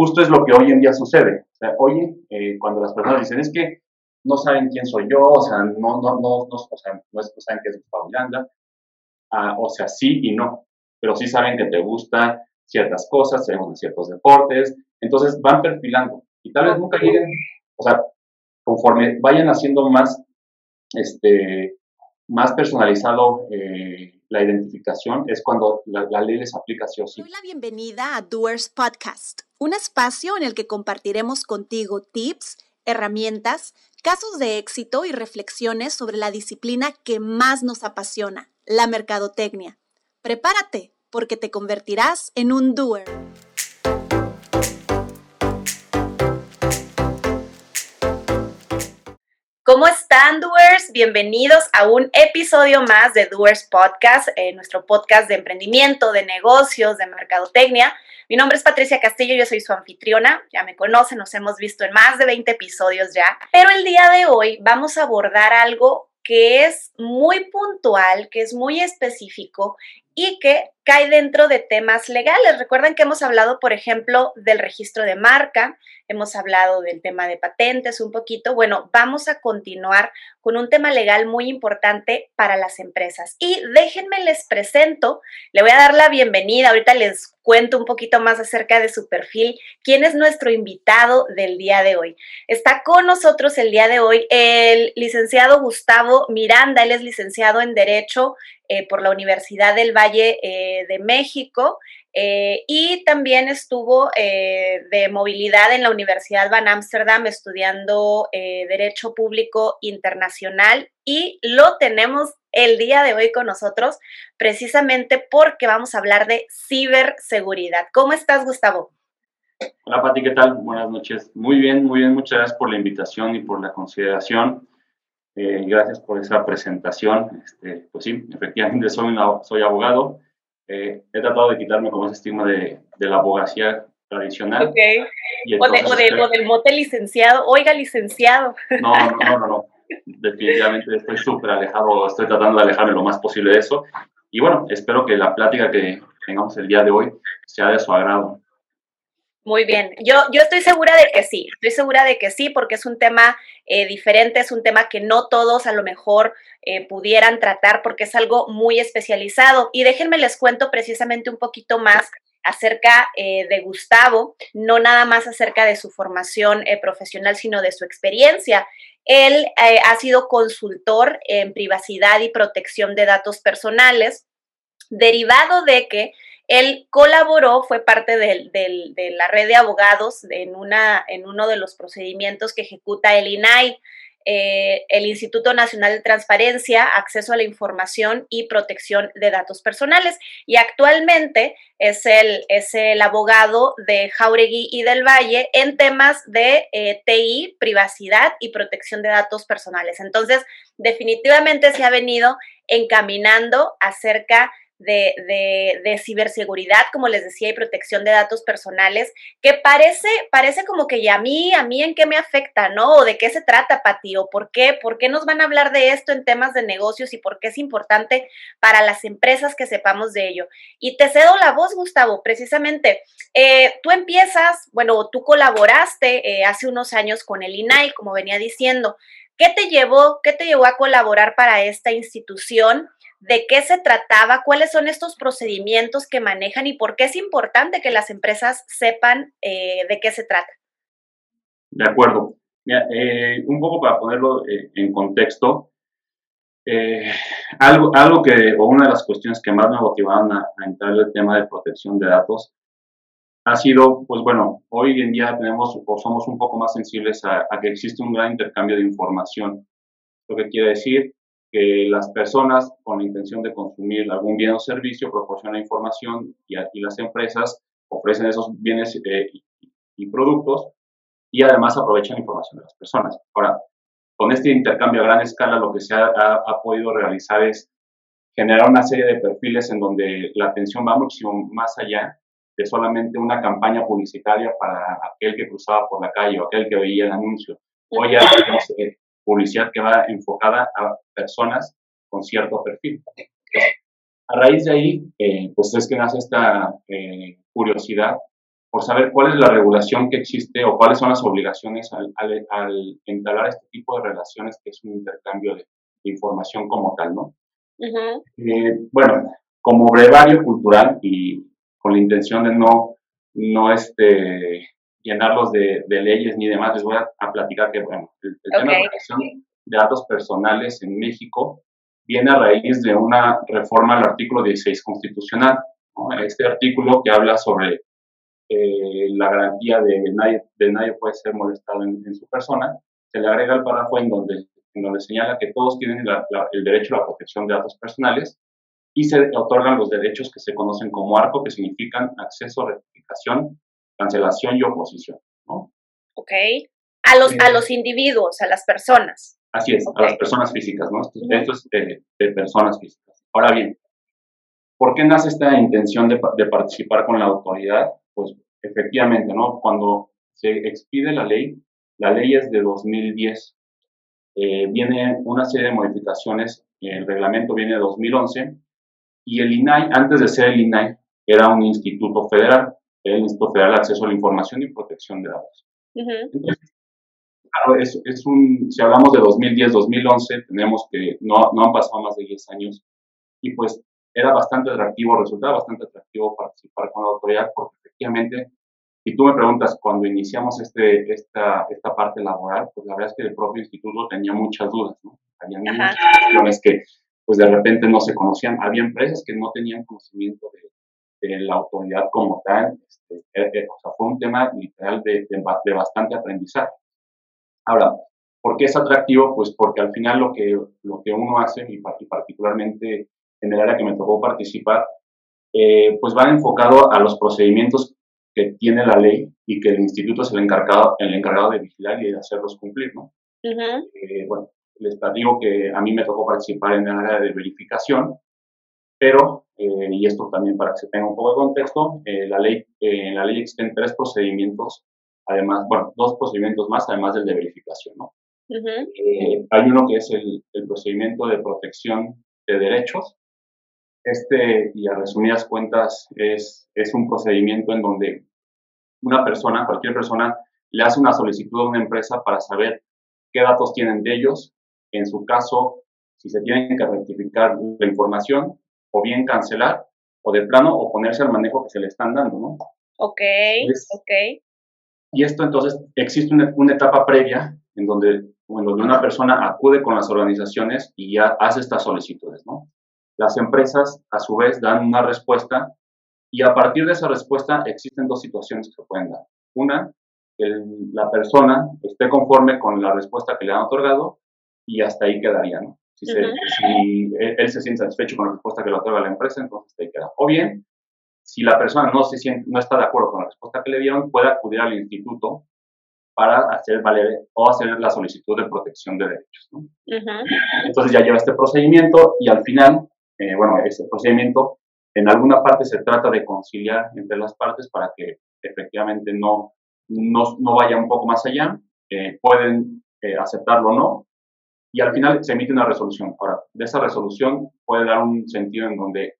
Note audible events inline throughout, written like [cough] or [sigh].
justo es lo que hoy en día sucede. O sea, oye, eh, cuando las personas dicen, es que no saben quién soy yo, o sea, no, no, no, no, o sea, no, saben qué es Gustavo Miranda, ah, o sea, sí y no, pero sí saben que te gustan ciertas cosas, según ciertos deportes, entonces van perfilando y tal vez nunca lleguen, o sea, conforme vayan haciendo más, este, más personalizado eh, la identificación, es cuando la, la, ley les aplica sí o sí. Doy la bienvenida a Doers Podcast, un espacio en el que compartiremos contigo tips, herramientas, casos de éxito y reflexiones sobre la disciplina que más nos apasiona, la mercadotecnia. Prepárate, porque te convertirás en un doer. ¿Cómo están, Doers? Bienvenidos a un episodio más de Doers Podcast, eh, nuestro podcast de emprendimiento, de negocios, de mercadotecnia. Mi nombre es Patricia Castillo, yo soy su anfitriona, ya me conocen, nos hemos visto en más de 20 episodios ya, pero el día de hoy vamos a abordar algo que es muy puntual, que es muy específico y que cae dentro de temas legales. Recuerden que hemos hablado, por ejemplo, del registro de marca, hemos hablado del tema de patentes un poquito. Bueno, vamos a continuar con un tema legal muy importante para las empresas. Y déjenme les presento, le voy a dar la bienvenida, ahorita les cuento un poquito más acerca de su perfil, quién es nuestro invitado del día de hoy. Está con nosotros el día de hoy el licenciado Gustavo Miranda, él es licenciado en Derecho eh, por la Universidad del Valle eh, de México eh, y también estuvo de movilidad en la Universidad Van Amsterdam estudiando Derecho Público Internacional y lo tenemos el día de hoy con nosotros precisamente porque vamos a hablar de ciberseguridad. ¿Cómo estás, Gustavo? Hola, Pati, ¿qué tal? Buenas noches. Muy bien, muy bien. Muchas gracias por la invitación y por la consideración. Eh, gracias por esa presentación. Este, pues sí, efectivamente soy, soy abogado. Eh, he tratado de quitarme como ese estigma de, de la abogacía tradicional. Okay. o, de, o, de, o, del mote licenciado. Oiga, licenciado. No, no, no, no. no. Definitivamente estoy súper alejado, estoy tratando de alejarme lo más posible de eso. Y bueno, espero que la plática que tengamos el día de hoy sea de su agrado. Muy bien, yo, yo estoy segura de que sí, estoy segura de que sí, porque es un tema eh, diferente, es un tema que no todos a lo mejor eh, pudieran tratar porque es algo muy especializado. Y déjenme les cuento precisamente un poquito más acerca eh, de Gustavo, no nada más acerca de su formación profesional, sino de su experiencia. Él ha sido consultor en privacidad y protección de datos personales, derivado de que él colaboró, fue parte de la red de abogados en, uno de los procedimientos que ejecuta el INAI, eh, el Instituto Nacional de Transparencia, Acceso a la Información y Protección de Datos Personales. Y actualmente es el, es el abogado de Jauregui y del Valle en temas de eh, TI, privacidad y protección de datos personales. Entonces, definitivamente se ha venido encaminando acerca de, de, ciberseguridad, como les decía, y protección de datos personales, que parece, parece como que ya a mí, a mí en qué me afecta, ¿no? O de qué se trata, Pati, o por qué, por qué nos van a hablar de esto en temas de negocios y por qué es importante para las empresas que sepamos de ello. Y te cedo la voz, Gustavo, precisamente. Eh, tú empiezas, bueno, tú colaboraste eh, hace unos años con el INAI, como venía diciendo. ¿Qué te llevó, qué te llevó a colaborar para esta institución? De qué se trataba, cuáles son estos procedimientos que manejan y por qué es importante que las empresas sepan eh, de qué se trata. De acuerdo. Eh, un poco para ponerlo eh, en contexto, algo, algo que, o una de las cuestiones que más me motivaron a, entrar en el tema de protección de datos ha sido, pues bueno, hoy en día tenemos o somos un poco más sensibles a, a que existe un gran intercambio de información. Lo que quiere decir que las personas con la intención de consumir algún bien o servicio proporcionan información y, y las empresas ofrecen esos bienes eh, y, productos y además aprovechan la información de las personas. Ahora, con este intercambio a gran escala lo que se ha, ha, podido realizar es generar una serie de perfiles en donde la atención va muchísimo más allá de solamente una campaña publicitaria para aquel que cruzaba por la calle o aquel que veía el anuncio. Hoy ya [laughs] tenemos eh, publicidad que va enfocada a personas con cierto perfil. A raíz de ahí, eh, pues es que nace esta eh, curiosidad por saber cuál es la regulación que existe o cuáles son las obligaciones al, al, entablar este tipo de relaciones que es un intercambio de, información como tal, ¿no? Eh, bueno, como brevario cultural y con la intención de no, no este, llenarlos de, leyes ni demás, les voy a, platicar que, bueno, el, tema de protección de datos personales en México viene a raíz de una reforma al artículo 16 constitucional. Este artículo que habla sobre eh, la garantía de nadie, de nadie puede ser molestado en, su persona, se le agrega el párrafo en donde, en donde señala que todos tienen el derecho a la protección de datos personales y se otorgan los derechos que se conocen como ARCO, que significan acceso, rectificación, cancelación y oposición. ¿no? Ok. A los, a eh, los individuos, a las personas. Así es, a las personas físicas, ¿no? Esto, es de, personas físicas. Ahora bien, ¿por qué nace esta intención de, de, participar con la autoridad? Pues efectivamente, ¿no? Cuando se expide la ley, la ley es de 2010, eh, viene una serie de modificaciones, el reglamento viene de 2011, y el INAI, antes de ser el INAI, era un instituto federal, el Instituto Federal de Acceso a la Información y Protección de Datos. Entonces, claro, es, es, un, si hablamos de 2010-2011, tenemos que no, no han pasado más de 10 años y pues era bastante atractivo, resultaba bastante atractivo participar con la autoridad porque efectivamente, si tú me preguntas cuando iniciamos este, esta, esta parte laboral, pues la verdad es que el propio instituto tenía muchas dudas, ¿no? Había muchas cuestiones que pues de repente no se conocían. Había empresas que no tenían conocimiento de, de la autoridad como tal. Este, eh, eh, o sea, fue un tema literal de, de, bastante aprendizaje. Ahora, ¿por qué es atractivo? Pues porque al final lo que, lo que uno hace, y particularmente en el área que me tocó participar, eh, pues va enfocado a los procedimientos que tiene la ley y que el instituto es el encargado, el encargado de vigilar y de hacerlos cumplir, ¿no? bueno, les digo que a mí me tocó participar en el área de verificación, pero, eh, y esto también para que se tenga un poco de contexto, eh, la ley, eh, en la ley existen tres procedimientos, además, bueno, dos procedimientos más, además del de verificación, ¿no? hay uno que es el, el, procedimiento de protección de derechos. Este, y a resumidas cuentas, es, es un procedimiento en donde una persona, cualquier persona, le hace una solicitud a una empresa para saber qué datos tienen de ellos, en su caso, si se tienen que rectificar la información, o bien cancelar, o de plano oponerse al manejo que se le están dando, ¿no? Ok, ok. Y esto entonces, existe una, etapa previa en donde, en donde una persona acude con las organizaciones y ya hace estas solicitudes, ¿no? Las empresas, a su vez, dan una respuesta y a partir de esa respuesta existen dos situaciones que se pueden dar. Una, que la persona esté conforme con la respuesta que le han otorgado y hasta ahí quedaría, ¿no? Si, él, se siente satisfecho con la respuesta que le otorga la empresa, entonces ahí queda. O bien, si la persona no, se siente, no está de acuerdo con la respuesta que le dieron, puede acudir al instituto para hacer valer o hacer la solicitud de protección de derechos. ¿no? Entonces ya lleva este procedimiento y al final, eh, bueno, ese procedimiento en alguna parte se trata de conciliar entre las partes para que efectivamente no, no, no vaya un poco más allá. Eh, pueden eh, aceptarlo o no, y al final se emite una resolución. Ahora, de esa resolución puede dar un sentido en donde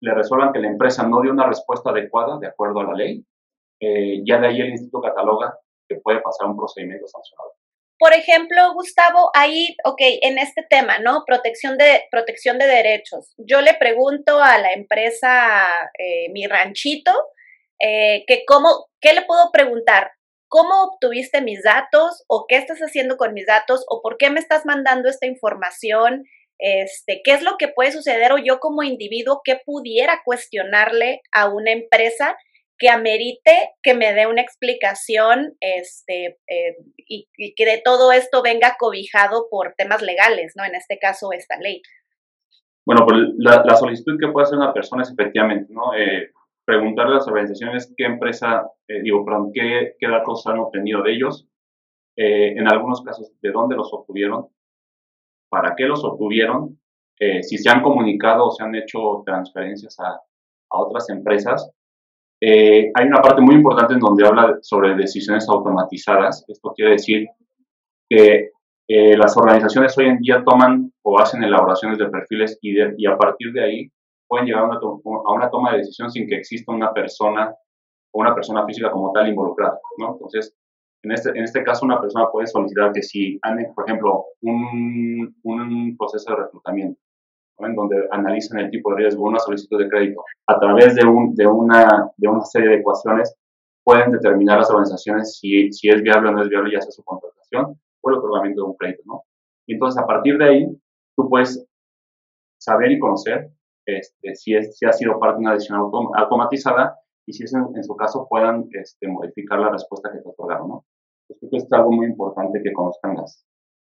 le resuelvan que la empresa no dio una respuesta adecuada de acuerdo a la ley. Eh, ya de ahí el instituto cataloga que puede pasar un procedimiento sancionado. Por ejemplo, Gustavo, ahí, ok, en este tema, ¿no? Protección de, protección de derechos. Yo le pregunto a la empresa eh, Mi Ranchito, eh, que cómo, ¿qué le puedo preguntar? ¿Cómo obtuviste mis datos? ¿O qué estás haciendo con mis datos? ¿O por qué me estás mandando esta información? Este, ¿Qué es lo que puede suceder? O yo como individuo, ¿qué pudiera cuestionarle a una empresa que amerite que me dé una explicación este, eh, y, que de todo esto venga cobijado por temas legales, ¿no? En este caso, esta ley. Bueno, pues la, solicitud que puede hacer una persona es efectivamente, ¿no? Eh, preguntarle a las organizaciones qué empresa, eh, digo, perdón, qué, qué, datos han obtenido de ellos, eh, en algunos casos de dónde los obtuvieron, para qué los obtuvieron, eh, si se han comunicado o se han hecho transferencias a, a otras empresas. hay una parte muy importante en donde habla sobre decisiones automatizadas. Esto quiere decir que las organizaciones hoy en día toman o hacen elaboraciones de perfiles y, y a partir de ahí pueden llegar a una, toma de decisión sin que exista una persona o una persona física como tal involucrada, ¿no? Entonces, en este, en este caso, una persona puede solicitar que si, por ejemplo, un, un proceso de reclutamiento, en donde analizan el tipo de riesgo, una solicitud de crédito, a través de, un, de, una, de una serie de ecuaciones, pueden determinar las organizaciones si, si es viable o no es viable, ya sea su contratación o el otorgamiento de un crédito, ¿no? Y entonces, a partir de ahí, tú puedes saber y conocer este, si, es, si ha sido parte de una decisión automatizada y si es en, su caso puedan este, modificar la respuesta que te otorgaron, ¿no? Pues creo que es algo muy importante que conozcan las,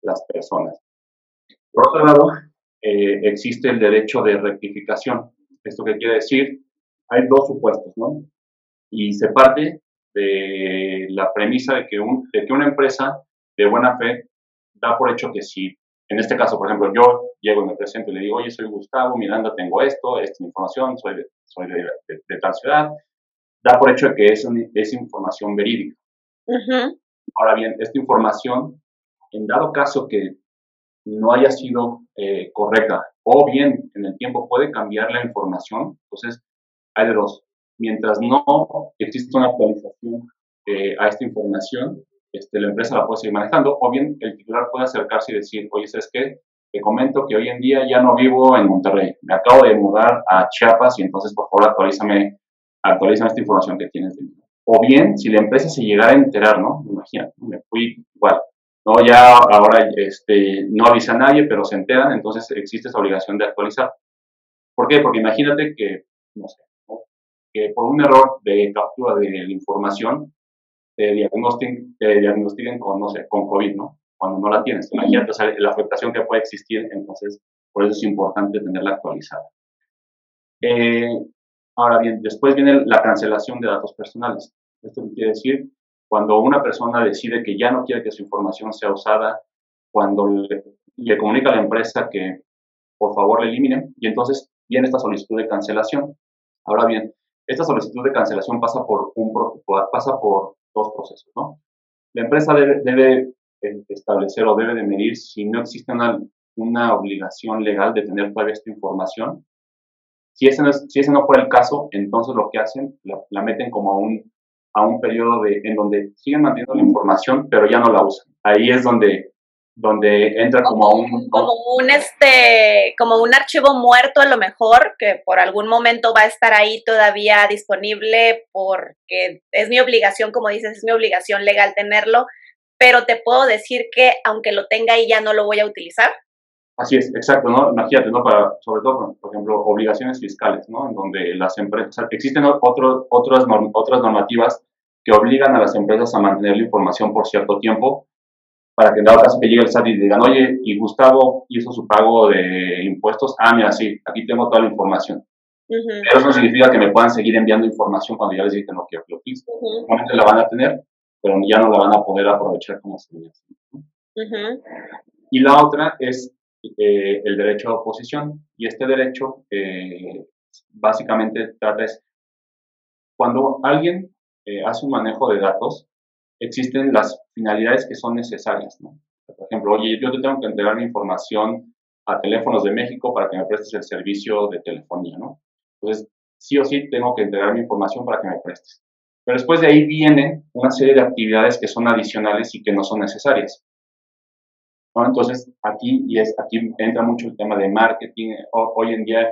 las personas. Por otro lado, eh, existe el derecho de rectificación. ¿Esto qué quiere decir? Hay dos supuestos, ¿no? Y se parte de la premisa de que, un, de que una empresa de buena fe da por hecho que si, en este caso, por ejemplo, yo llego y me presento y le digo, oye, soy Gustavo Miranda, tengo esto, esta información, soy de, soy de, tal ciudad, da por hecho que es, es información verídica. Ahora bien, esta información, en dado caso que no haya sido eh, correcta o bien en el tiempo puede cambiar la información, entonces hay de dos. Mientras no existe una actualización eh, a esta información, este, la empresa la puede seguir manejando o bien el titular puede acercarse y decir, oye, ¿sabes qué? Te comento que hoy en día ya no vivo en Monterrey, me acabo de mudar a Chiapas y entonces por favor actualízame, actualízame esta información que tienes de mí. O bien, si la empresa se llegara a enterar, ¿no? Imagínate, me fui igual, ¿no? Ya ahora este, no avisa a nadie, pero se enteran, entonces existe esa obligación de actualizar. ¿Por qué? Porque imagínate que, no sé, que por un error de captura de la información te diagnostiquen, te diagnostiquen con, no sé, con COVID, ¿no? Cuando no la tienes. Imagínate la afectación que puede existir, entonces por eso es importante tenerla actualizada. Eh, ahora bien, después viene la cancelación de datos personales. Esto quiere decir cuando una persona decide que ya no quiere que su información sea usada, cuando le, comunica a la empresa que por favor le eliminen, y entonces viene esta solicitud de cancelación. Ahora bien, esta solicitud de cancelación pasa por, un, pasa por dos procesos, ¿no? La empresa debe, debe eh, establecer o debe de medir si no existe una, obligación legal de tener todavía esta información. Si ese, no si ese no fuera el caso, entonces lo que hacen, la, la meten como a un a un periodo de, en donde siguen manteniendo la información, pero ya no la usan. Ahí es donde, donde entra como, un... Como un, este, como un archivo muerto a lo mejor, que por algún momento va a estar ahí todavía disponible porque es mi obligación, como dices, es mi obligación legal tenerlo, pero te puedo decir que aunque lo tenga ahí ya no lo voy a utilizar. Así es, exacto, ¿no? Imagínate, ¿no? Para, sobre todo, por ejemplo, obligaciones fiscales, ¿no? En donde las empresas, existen otros, otras, otras normativas que obligan a las empresas a mantener la información por cierto tiempo para que en dado caso que llegue el SAT y digan, oye, y Gustavo hizo su pago de impuestos, ah, mira, sí, aquí tengo toda la información. Pero eso no significa que me puedan seguir enviando información cuando ya les dije no quiero que lo quise. la van a tener, pero ya no la van a poder aprovechar como se uh Y la otra es eh, el derecho a oposición. Y este derecho eh, básicamente trata es cuando alguien eh, hace un manejo de datos, existen las finalidades que son necesarias. Por ejemplo, oye, yo te tengo que entregar mi información a teléfonos de México para que me prestes el servicio de telefonía, ¿no? Entonces, sí o sí tengo que entregar mi información para que me prestes. Pero después de ahí viene una serie de actividades que son adicionales y que no son necesarias. Entonces, aquí, y es, aquí entra mucho el tema de marketing. hoy en día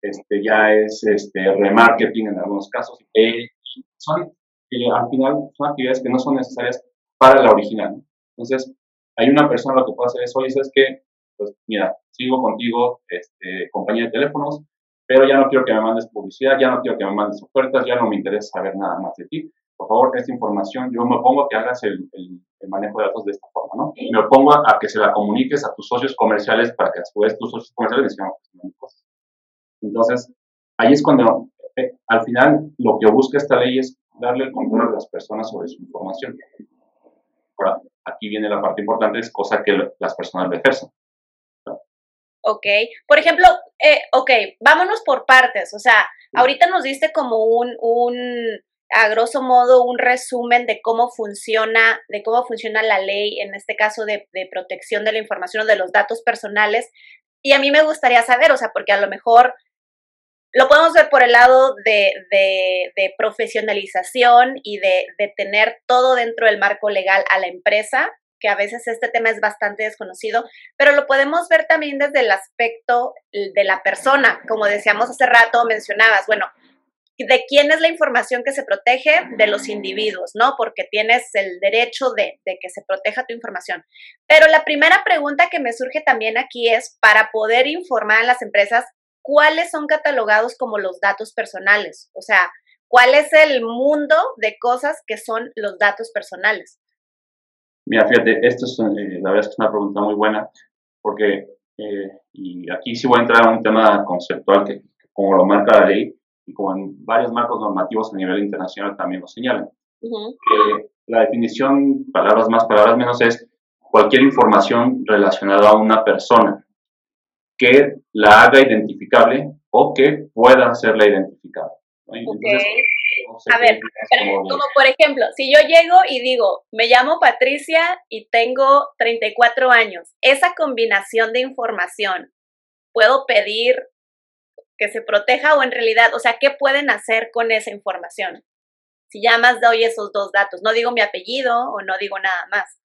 este, ya es este, remarketing en algunos casos. Eh, son, eh, al final, son actividades que no son necesarias para la original. Entonces, hay una persona lo que puede hacer es, oye, ¿sabes qué? Pues mira, sigo contigo, este, compañía de teléfonos, pero ya no quiero que me mandes publicidad, ya no quiero que me mandes ofertas, ya no me interesa saber nada más de ti. Por favor, esta información, yo me pongo a que hagas el, el el manejo de datos de esta forma, ¿no? Y me opongo a, que se la comuniques a tus socios comerciales para que a su vez tus socios comerciales decidan cosas. Entonces, ahí es cuando, eh, al final, lo que busca esta ley es darle el control a las personas sobre su información. Ahora, aquí viene la parte importante, es cosa que las personas le ejercen. Ok, por ejemplo, eh, ok, vámonos por partes, o sea, ahorita nos diste como un, un a grosso modo un resumen de cómo funciona, de cómo funciona la ley, en este caso de, protección de la información o de los datos personales. Y a mí me gustaría saber, o sea, porque a lo mejor lo podemos ver por el lado de, de, profesionalización y de, de, tener todo dentro del marco legal a la empresa, que a veces este tema es bastante desconocido, pero lo podemos ver también desde el aspecto de la persona, como decíamos hace rato, mencionabas, bueno, ¿de quién es la información que se protege? De los individuos, ¿no? Porque tienes el derecho de, de que se proteja tu información. Pero la primera pregunta que me surge también aquí es, para poder informar a las empresas, ¿cuáles son catalogados como los datos personales? O sea, ¿cuál es el mundo de cosas que son los datos personales? Mira, fíjate, esto es, eh, la verdad es que es una pregunta muy buena, porque, eh, y aquí sí voy a entrar a un tema conceptual que, como lo marca la ley, y como en varios marcos normativos a nivel internacional también lo señalan. Eh, la definición, palabras más, palabras menos, es cualquier información relacionada a una persona que la haga identificable o que pueda hacerla identificable. Entonces, a ver, como, por ejemplo, si yo llego y digo, me llamo Patricia y tengo 34 años, esa combinación de información, ¿puedo pedir que se proteja o en realidad, o sea, qué pueden hacer con esa información? Si ya más doy esos dos datos, no digo mi apellido o no digo nada más.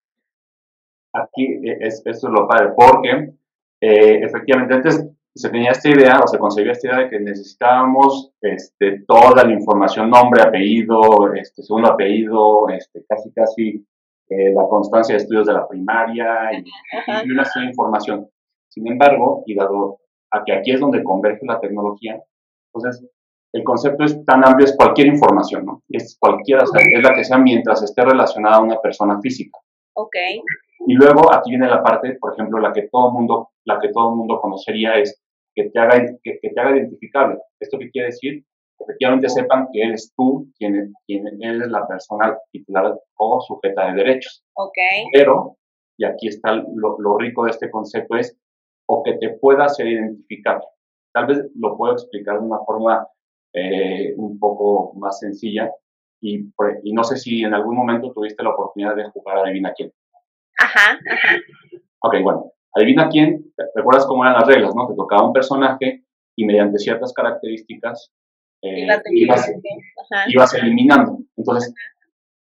Aquí eh, es, esto es lo padre, porque eh, efectivamente antes se tenía esta idea o se concebió esta idea de que necesitábamos este, toda la información, nombre, apellido, este, segundo apellido, este, casi casi eh, la constancia de estudios de la primaria y, una serie de información. Sin embargo, y dado a que aquí es donde converge la tecnología, entonces el concepto es tan amplio, es cualquier información, ¿no? Es cualquiera, es la que sea mientras esté relacionada a una persona física. Ok. Y luego aquí viene la parte, por ejemplo, la que todo mundo, la que todo mundo conocería es que te haga, que, te haga identificable. ¿Esto qué quiere decir? Que efectivamente sepan que eres tú quien, quien eres la persona titular o sujeta de derechos. Ok. Pero, y aquí está lo, lo rico de este concepto, es o que te pueda ser identificable. Tal vez lo puedo explicar de una forma eh, un poco más sencilla y, y, no sé si en algún momento tuviste la oportunidad de jugar a Adivina quién. Ajá, ajá. Ok, bueno, adivina quién, recuerdas cómo eran las reglas, ¿no? Te tocaba un personaje y mediante ciertas características eh, ibas, eliminando. Entonces,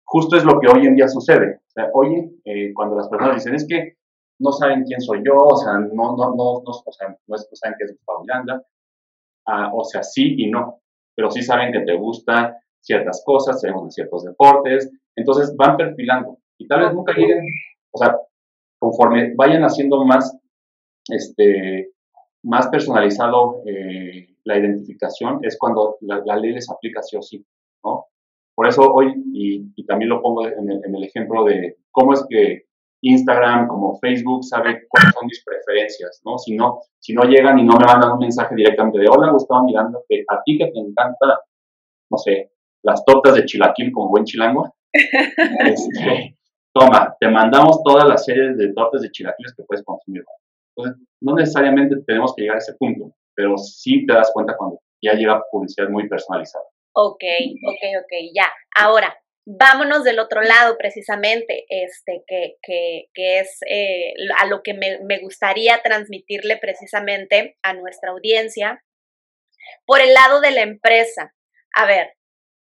justo es lo que hoy en día sucede. O sea, oye, eh, cuando las personas dicen, es que no saben quién soy yo, o sea, no, no, no, no, o sea, no, saben qué es Gustavo Miranda, ah, o sea, sí y no, pero sí saben que te gustan ciertas cosas, sabemos ciertos deportes, entonces van perfilando y tal vez nunca lleguen, o sea, conforme vayan haciendo más, este, más personalizado eh, la identificación, es cuando la, ley les aplica sí o sí, ¿no? Por eso hoy, y, también lo pongo en el, ejemplo de cómo es que Instagram, como Facebook, sabe cuáles son mis preferencias, ¿no? Si no, si no llegan y no me mandan un mensaje directamente de, hola, Gustavo Mirando, que a ti que te encanta, no sé, las tortas de chilaquil como buen chilango, [laughs] este, toma, te mandamos todas las series de tortas de chilaquiles que puedes consumir. Entonces, no necesariamente tenemos que llegar a ese punto, pero sí te das cuenta cuando ya llega publicidad muy personalizada. Ok, ok, ok, ya. Ahora, vámonos del otro lado precisamente, este, que, que, que es eh, a lo que me, me gustaría transmitirle precisamente a nuestra audiencia. Por el lado de la empresa, a ver,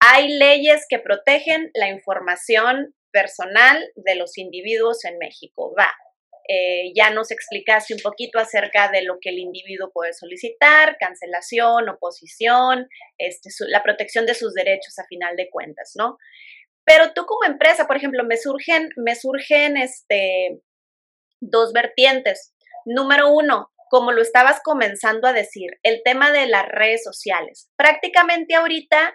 hay leyes que protegen la información personal de los individuos en México. Va. Eh, ya nos explicaste un poquito acerca de lo que el individuo puede solicitar, cancelación, oposición, este, la protección de sus derechos a final de cuentas, ¿no? Pero tú como empresa, por ejemplo, me surgen, me surgen este, dos vertientes. Número uno, como lo estabas comenzando a decir, el tema de las redes sociales. Prácticamente ahorita,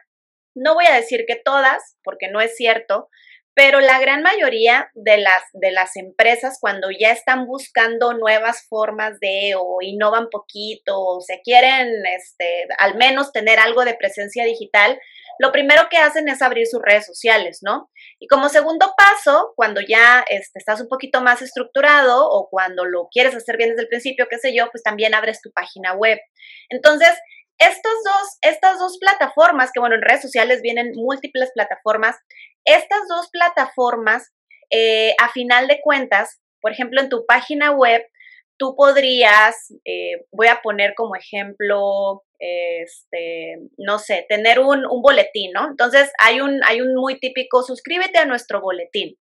no voy a decir que todas, porque no es cierto, pero la gran mayoría de las, de las empresas cuando ya están buscando nuevas formas de o innovan poquito o se quieren este, al menos tener algo de presencia digital, lo primero que hacen es abrir sus redes sociales, ¿no? Y como segundo paso, cuando ya este, estás un poquito más estructurado o cuando lo quieres hacer bien desde el principio, qué sé yo, pues también abres tu página web. Entonces, estas dos, estas dos plataformas, que bueno, en redes sociales vienen múltiples plataformas, estas dos plataformas, eh, a final de cuentas, por ejemplo, en tu página web, tú podrías, eh, voy a poner como ejemplo, este, no sé, tener un, un, boletín, ¿no? Entonces hay un, hay un muy típico, suscríbete a nuestro boletín.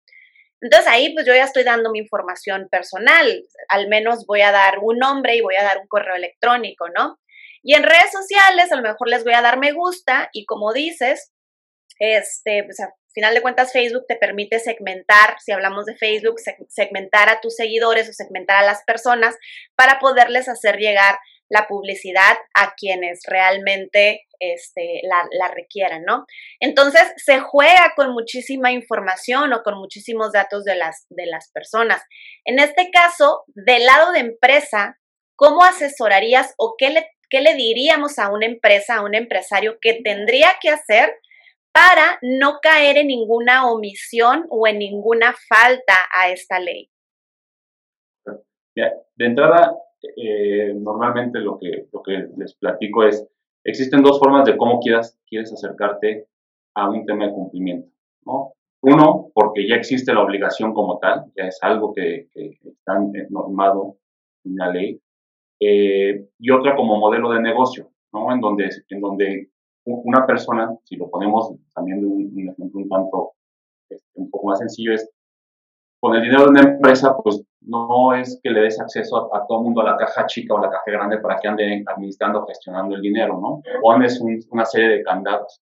Entonces ahí pues yo ya estoy dando mi información personal, al menos voy a dar un nombre y voy a dar un correo electrónico, ¿no? Y en redes sociales a lo mejor les voy a dar me gusta y como dices, este, final de cuentas Facebook te permite segmentar, si hablamos de Facebook, segmentar a tus seguidores o segmentar a las personas para poderles hacer llegar la publicidad a quienes realmente este, la, la, requieran, ¿no? Entonces, se juega con muchísima información o con muchísimos datos de las, de las personas. En este caso, del lado de empresa, ¿cómo asesorarías o qué le, qué le diríamos a una empresa, a un empresario que tendría que hacer para no caer en ninguna omisión o en ninguna falta a esta ley? De entrada, eh, normalmente lo que, que les platico es, existen dos formas de cómo quieras, quieres acercarte a un tema de cumplimiento. ¿no? Uno, porque ya existe la obligación como tal, ya es algo que, está normado en la ley. Eh, y otra como modelo de negocio, ¿no? en, donde, en donde una persona, si lo ponemos también de un, ejemplo un tanto este, un poco más sencillo, es con el dinero de una empresa, pues no es que le des acceso a, todo el mundo a la caja chica o la caja grande para que ande administrando, gestionando el dinero, ¿no? Pones una serie de candados.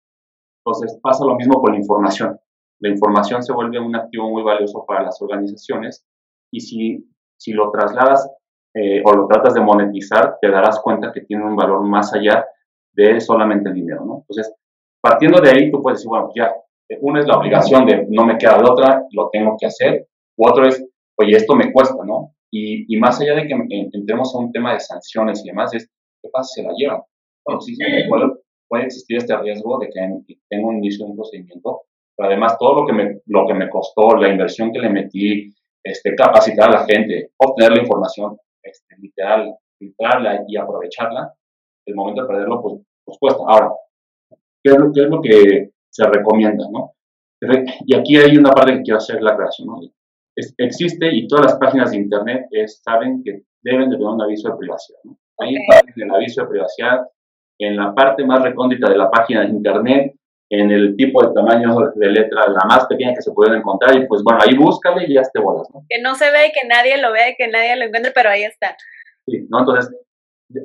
Entonces pasa lo mismo con la información. La información se vuelve un activo muy valioso para las organizaciones y si, si lo trasladas eh, o lo tratas de monetizar, te darás cuenta que tiene un valor más allá de solamente el dinero, ¿no? Entonces, partiendo de ahí, tú puedes decir, bueno, ya, una es la obligación de no me queda de otra, lo tengo que hacer, u otro es, oye, esto me cuesta, ¿no? Y, y más allá de que entremos a un tema de sanciones y demás, es, ¿qué pasa si se la llevan? Bueno, sí, puede, puede existir este riesgo de que tenga un inicio de un procedimiento, pero además todo lo que me, lo que me costó, la inversión que le metí, este, capacitar a la gente, obtener la información, este, literal, filtrarla y aprovecharla, el momento de perderlo, pues, pues cuesta. Ahora, ¿qué es, lo, ¿qué es lo que se recomienda, no? Y aquí hay una parte que quiero hacer la aclaración, ¿no? existe y todas las páginas de Internet saben que deben de tener un aviso de privacidad, ¿no? Ahí en el aviso de privacidad, en la parte más recóndita de la página de Internet, en el tipo de tamaño de letra, la más pequeña que se pueden encontrar, y pues bueno, ahí búscale y ya te bolas, ¿no? Que no se ve que nadie lo vea que nadie lo encuentre, pero ahí está. Sí, ¿no? Entonces,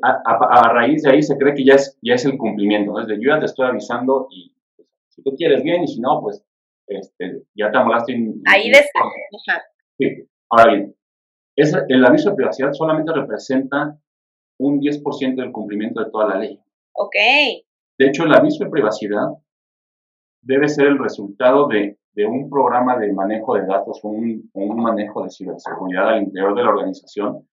a, raíz de ahí se cree que ya es, ya es el cumplimiento, ¿no? Desde yo ya te estoy avisando y pues, si tú quieres bien y si no, pues este, ya te amolaste. ahí de Sí, ahora bien, el aviso de privacidad solamente representa un 10% del cumplimiento de toda la ley. Ok. De hecho, el aviso de privacidad debe ser el resultado de, de un programa de manejo de datos o un, un, manejo de ciberseguridad al interior de la organización,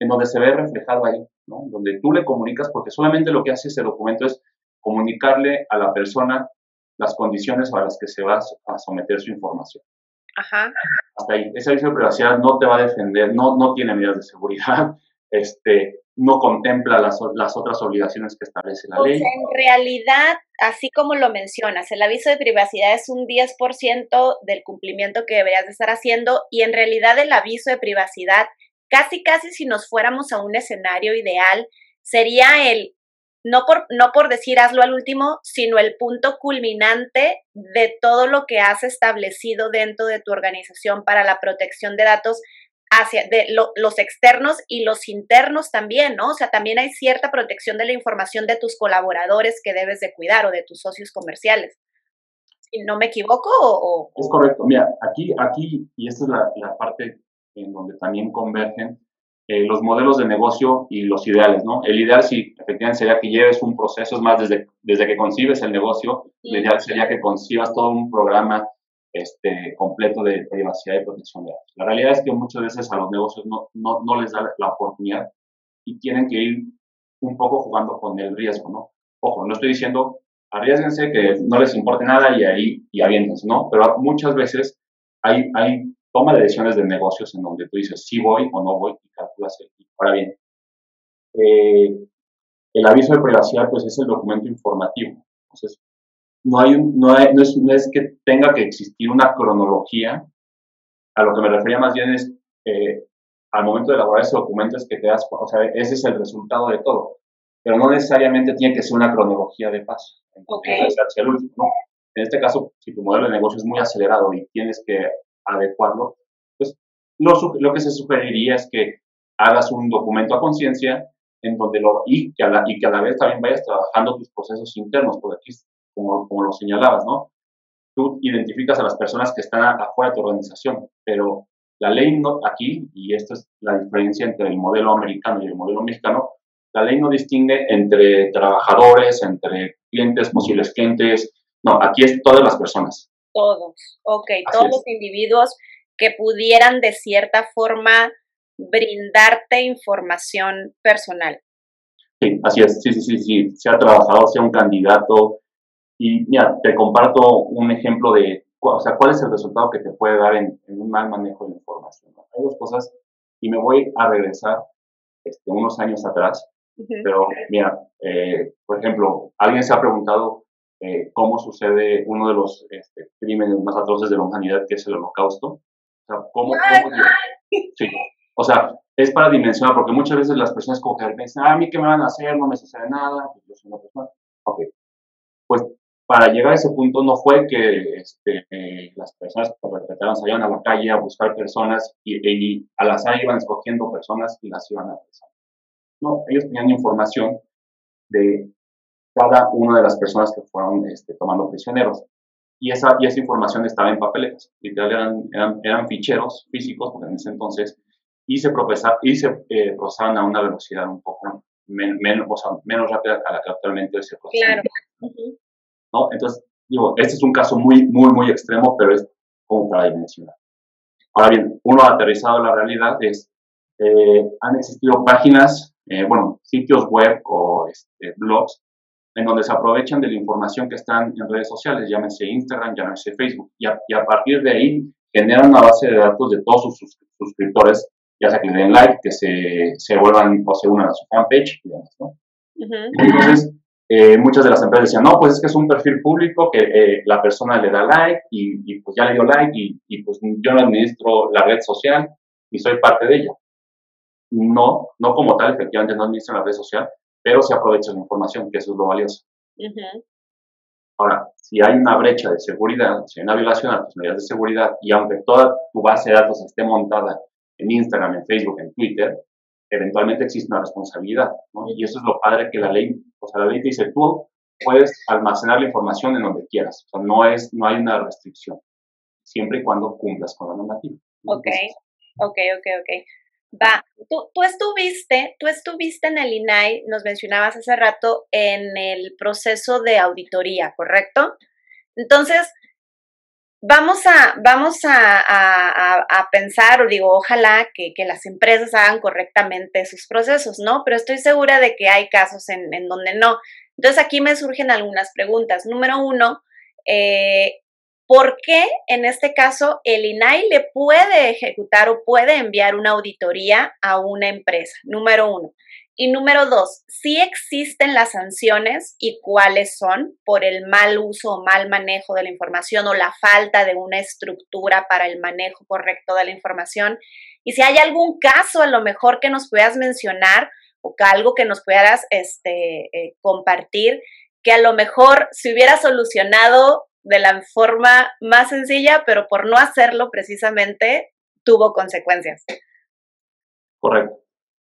en donde se ve reflejado ahí, ¿no? donde tú le comunicas, porque solamente lo que hace ese documento es comunicarle a la persona las condiciones a las que se va a someter su información. Ajá. Hasta ahí. Ese aviso de privacidad no te va a defender, no, no tiene medidas de seguridad, [laughs] este, no contempla las, las otras obligaciones que establece la ley. en realidad, así como lo mencionas, el aviso de privacidad es un 10% del cumplimiento que deberías de estar haciendo y en realidad el aviso de privacidad, casi, casi si nos fuéramos a un escenario ideal, sería el no por, no por decir hazlo al último, sino el punto culminante de todo lo que has establecido dentro de tu organización para la protección de datos hacia de los externos y los internos también, ¿no? O sea, también hay cierta protección de la información de tus colaboradores que debes de cuidar o de tus socios comerciales. Si no me equivoco o... Es correcto. Mira, aquí, aquí, y esta es la, la parte en donde también convergen eh, los modelos de negocio y los ideales, ¿no? El ideal sí, efectivamente, sería que lleves un proceso, es más, desde, desde que concibes el negocio, el ideal sería que concibas todo un programa este, completo de privacidad y protección de datos. La realidad es que muchas veces a los negocios no, no, no les da la oportunidad y tienen que ir un poco jugando con el riesgo, ¿no? Ojo, no estoy diciendo arriesguense que no les importe nada y ahí y aviéntense, ¿no? Pero muchas veces hay, hay toma de decisiones de negocios en donde tú dices si voy o no voy y calculas el Ahora bien, eh, el aviso de privacidad pues es el documento informativo. Entonces, no, hay, no, no, es, no es que tenga que existir una cronología. A lo que me refería más bien es, eh, al momento de elaborar ese documento es que te das, o sea, ese es el resultado de todo. Pero no necesariamente tiene que ser una cronología de pasos. Okay. Hacia el último, ¿no? En este caso, si tu modelo de negocio es muy acelerado y tienes que adecuarlo, pues lo, lo que se sugeriría es que hagas un documento a conciencia en donde lo, y que, a la, y que a la vez también vayas trabajando tus procesos internos, porque aquí, como, como lo señalabas, ¿no? Tú identificas a las personas que están afuera de tu organización, pero la ley no, aquí, y esta es la diferencia entre el modelo americano y el modelo mexicano, la ley no distingue entre trabajadores, entre clientes, posibles clientes, no, aquí es todas las personas. Todos, ok, todos los individuos que pudieran de cierta forma brindarte información personal. Sí, así es, sí, sí, sí, sí, sea trabajador, sea un candidato. Y mira, te comparto un ejemplo de, o sea, cuál es el resultado que te puede dar en, un mal manejo de información. Hay dos cosas, y me voy a regresar este, unos años atrás, pero mira, eh, por ejemplo, alguien se ha preguntado eh, cómo sucede uno de los este, crímenes más atroces de la humanidad, que es el holocausto. O sea, cómo, cómo sí, o sea, es para dimensionar, porque muchas veces las personas como que piensan, ah, a mí qué me van a hacer, no me sucede nada, pues yo soy una persona. Ok, pues para llegar a ese punto no fue que este, las personas que perpetraron salían a la calle a buscar personas y, al azar iban escogiendo personas y las iban a pesar. No, ellos tenían información de cada una de las personas que fueron este, tomando prisioneros. Y esa, y esa información estaba en papeletas, literal eran, eran, eran ficheros físicos, porque en ese entonces y se, y se eh, procesaban a una velocidad un poco menos, o sea, menos rápida a la que actualmente se procesa. Claro. ¿No? Entonces, digo, este es un caso muy, muy, muy extremo, pero es como para dimensionar. Ahora bien, uno aterrizado a la realidad es, eh, han existido páginas, eh, bueno, sitios web o este, blogs en donde se aprovechan de la información que están en redes sociales, llámese Instagram, llámese Facebook, y a, y a partir de ahí generan una base de datos de todos sus suscriptores ya sea que le den like, que se, se vuelvan o se unan a su fanpage y demás, ¿no? Entonces, eh, muchas de las empresas decían, no, pues es que es un perfil público que eh, la persona le da like y, y, pues ya le dio like y, y, pues yo no administro la red social y soy parte de ella. No, no como tal, efectivamente no administro la red social, pero se aprovecha la información, que eso es lo valioso. Ahora, si hay una brecha de seguridad, si hay una violación a tus medidas de seguridad y aunque toda tu base de datos esté montada en Instagram, en Facebook, en Twitter, eventualmente existe una responsabilidad, ¿no? Y eso es lo padre que la ley, o sea, la ley te dice, tú puedes almacenar la información en donde quieras, o sea, no, es, no hay una restricción, siempre y cuando cumplas con la normativa. Ok, ok, ok, ok. Va, tú, tú, estuviste, tú estuviste en el INAI, nos mencionabas hace rato, en el proceso de auditoría, ¿correcto? Entonces, vamos a, vamos a, a, pensar, o digo, ojalá que, que, las empresas hagan correctamente sus procesos, ¿no? Pero estoy segura de que hay casos en, en donde no. Entonces aquí me surgen algunas preguntas. Número uno, eh, ¿por qué en este caso el INAI le puede ejecutar o puede enviar una auditoría a una empresa? Número uno. Y número dos, si existen las sanciones y cuáles son por el mal uso o mal manejo de la información o la falta de una estructura para el manejo correcto de la información. Y si hay algún caso a lo mejor que nos puedas mencionar o que algo que nos puedas este, eh, compartir, que a lo mejor se hubiera solucionado de la forma más sencilla, pero por no hacerlo precisamente tuvo consecuencias. Correcto.